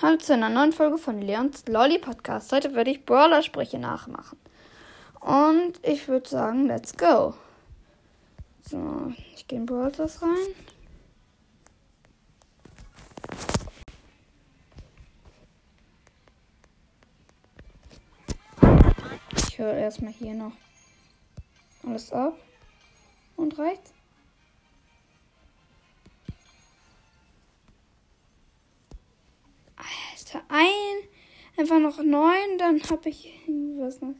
Hallo zu einer neuen Folge von Leons Lolly Podcast. Heute werde ich Brawler-Sprüche nachmachen. Und ich würde sagen, let's go. So, ich gehe in Brawl Stars rein. Ich höre erstmal hier noch alles ab. Und rechts. Einfach noch neun, dann habe ich was noch.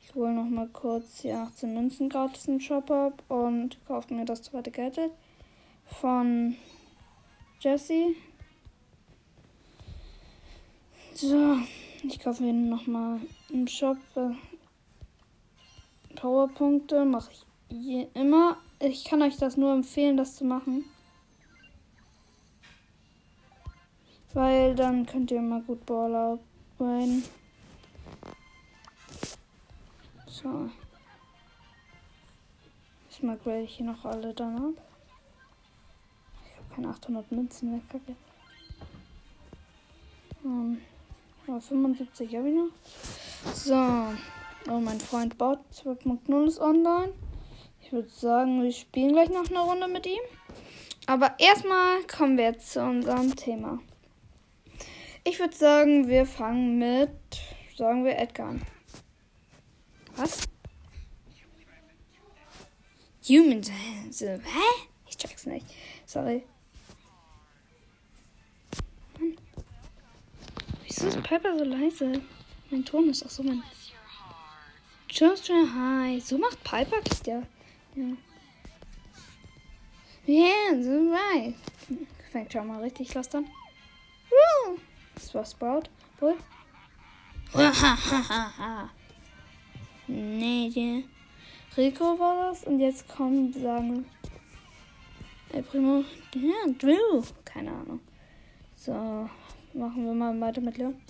Ich hole noch mal kurz die 18 Münzen gratis im Shop ab und kaufe mir das zweite Gadget von Jesse. So, ich kaufe mir noch mal im Shop Powerpunkte, mache ich je, immer. Ich kann euch das nur empfehlen, das zu machen. Weil dann könnt ihr mal gut Baller rein. So. Diesmal grade ich hier noch alle dann ab. Ich habe keine 800 Münzen mehr, kacke. Um, ja, 75 habe ich noch. So. Oh, mein Freund Bot 2.0 ist online. Ich würde sagen, wir spielen gleich noch eine Runde mit ihm. Aber erstmal kommen wir jetzt zu unserem Thema. Ich würde sagen, wir fangen mit, sagen wir, Edgar an. Was? Humans. Hä? Ich check's nicht. Sorry. Mann. Wieso ist Piper so leise? Mein Ton ist auch so mein. Just high. So macht Piper ja. Ja. Yeah, so right. Fängt schon mal richtig los dann. Woo! Das war Sprout. Wohl? nee, die Rico war das. Und jetzt kommen, sagen El Primo. Ja, Drew. Keine Ahnung. So, machen wir mal weiter mit Leon.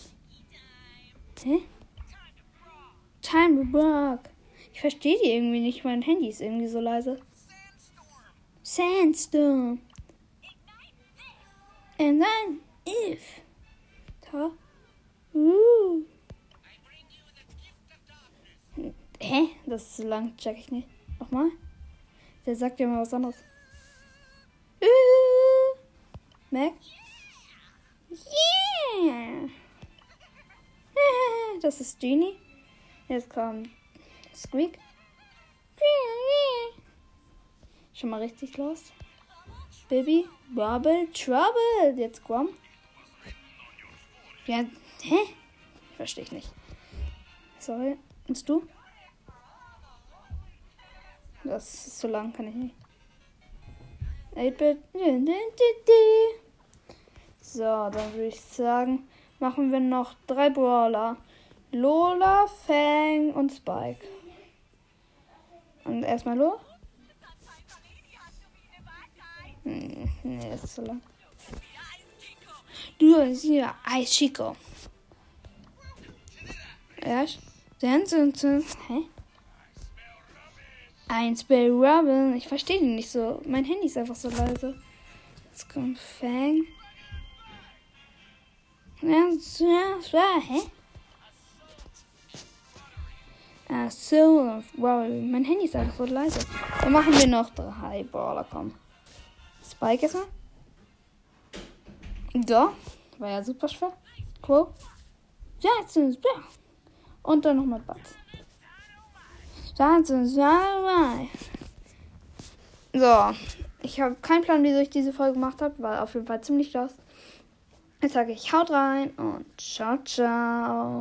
Hä? Time to work. Ich verstehe die irgendwie nicht. Mein Handy ist irgendwie so leise. Sandstorm. And then if. Da. Uh. Hä? Das ist zu lang, check ich nicht. Nochmal? Der sagt ja mal was anderes. Uh. Mac? Yeah! Das ist Genie. Jetzt kommt Squeak. Schon mal richtig los. Baby, Bubble, Trouble. Jetzt komm. Ja, hä? Verstehe ich nicht. Sorry. Und du? Das ist zu lang, kann ich nicht. 8-Bit. So, dann würde ich sagen, machen wir noch drei Brawler. Lola, Fang und Spike. Und erstmal Lo. Hm, nee, ist zu lang. Hier Eis Chico. Erst. Dann sind sie. Hä? Ein Spell Robin. Ich verstehe den nicht so. Mein Handy ist einfach so leise. Jetzt kommt Fang. Hä? Ach so. Wow, mein Handy ist einfach so leise. Dann machen wir noch drei Brawler, komm. Spike erstmal. Da. War ja super schwer. Cool. Jackson, ja. Und dann nochmal Butts. Jackson, ja, So. Ich habe keinen Plan, wieso ich diese Folge gemacht habe. War auf jeden Fall ziemlich los. Jetzt sage ich, haut rein und ciao, ciao.